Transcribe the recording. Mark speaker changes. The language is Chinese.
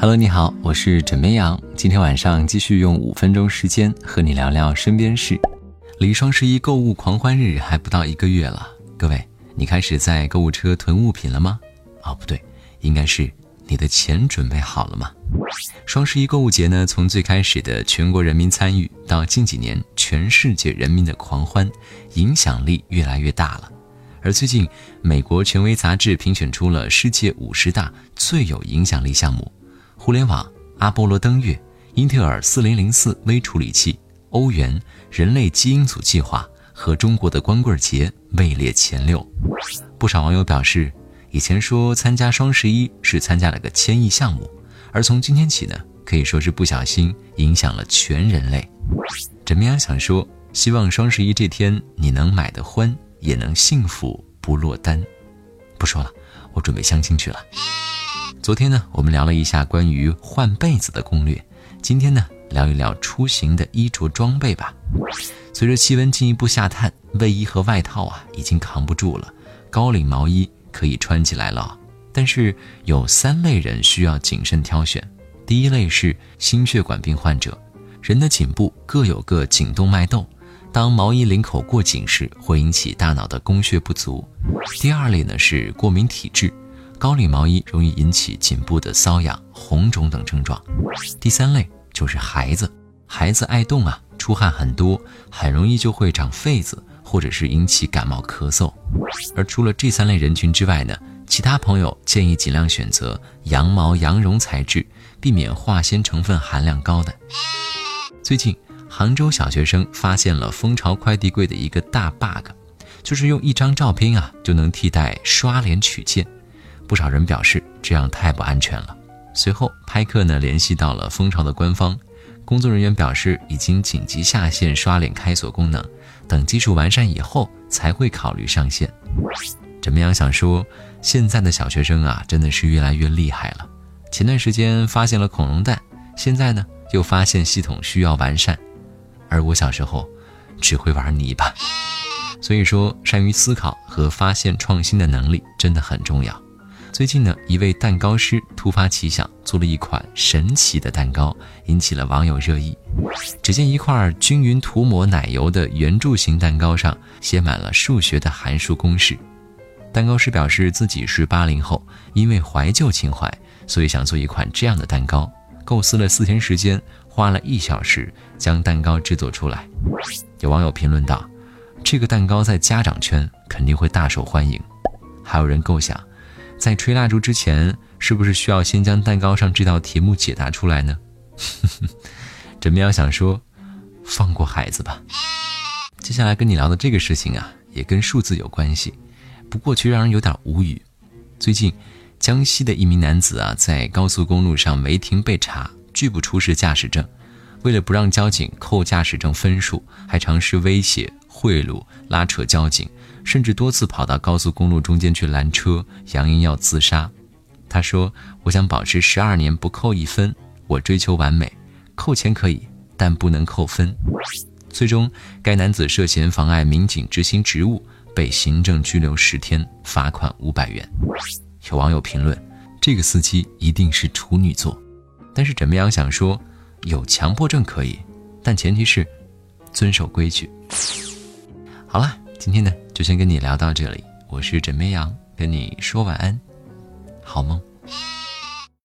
Speaker 1: Hello，你好，我是枕边羊。今天晚上继续用五分钟时间和你聊聊身边事。离双十一购物狂欢日还不到一个月了，各位，你开始在购物车囤物品了吗？哦，不对，应该是你的钱准备好了吗？双十一购物节呢，从最开始的全国人民参与，到近几年全世界人民的狂欢，影响力越来越大了。而最近，美国权威杂志评选出了世界五十大最有影响力项目，互联网、阿波罗登月、英特尔四零零四微处理器、欧元、人类基因组计划和中国的光棍节位列前六。不少网友表示，以前说参加双十一是参加了个千亿项目，而从今天起呢，可以说是不小心影响了全人类。枕边想说，希望双十一这天你能买得欢。也能幸福不落单。不说了，我准备相亲去了。昨天呢，我们聊了一下关于换被子的攻略。今天呢，聊一聊出行的衣着装备吧。随着气温进一步下探，卫衣和外套啊已经扛不住了，高领毛衣可以穿起来了。但是有三类人需要谨慎挑选。第一类是心血管病患者，人的颈部各有个颈动脉窦。当毛衣领口过紧时，会引起大脑的供血不足。第二类呢是过敏体质，高领毛衣容易引起颈部的瘙痒、红肿等症状。第三类就是孩子，孩子爱动啊，出汗很多，很容易就会长痱子，或者是引起感冒咳嗽。而除了这三类人群之外呢，其他朋友建议尽量选择羊毛、羊绒材质，避免化纤成分含量高的。最近。杭州小学生发现了蜂巢快递柜的一个大 bug，就是用一张照片啊就能替代刷脸取件。不少人表示这样太不安全了。随后，拍客呢联系到了蜂巢的官方，工作人员表示已经紧急下线刷脸开锁功能，等技术完善以后才会考虑上线。怎么样？想说现在的小学生啊真的是越来越厉害了。前段时间发现了恐龙蛋，现在呢又发现系统需要完善。而我小时候，只会玩泥巴，所以说善于思考和发现创新的能力真的很重要。最近呢，一位蛋糕师突发奇想，做了一款神奇的蛋糕，引起了网友热议。只见一块均匀涂抹奶油的圆柱形蛋糕上写满了数学的函数公式。蛋糕师表示自己是八零后，因为怀旧情怀，所以想做一款这样的蛋糕，构思了四天时间。花了一小时将蛋糕制作出来，有网友评论道：“这个蛋糕在家长圈肯定会大受欢迎。”还有人构想，在吹蜡烛之前，是不是需要先将蛋糕上这道题目解答出来呢？枕边要想说，放过孩子吧。接下来跟你聊的这个事情啊，也跟数字有关系，不过却让人有点无语。最近，江西的一名男子啊，在高速公路上违停被查。拒不出示驾驶证，为了不让交警扣驾驶证分数，还尝试威胁、贿赂、拉扯交警，甚至多次跑到高速公路中间去拦车，扬言要自杀。他说：“我想保持十二年不扣一分，我追求完美，扣钱可以，但不能扣分。”最终，该男子涉嫌妨碍民警执行职务，被行政拘留十天，罚款五百元。有网友评论：“这个司机一定是处女座。”但是枕边羊想说，有强迫症可以，但前提是遵守规矩。好了，今天呢就先跟你聊到这里，我是枕边羊，跟你说晚安，好梦。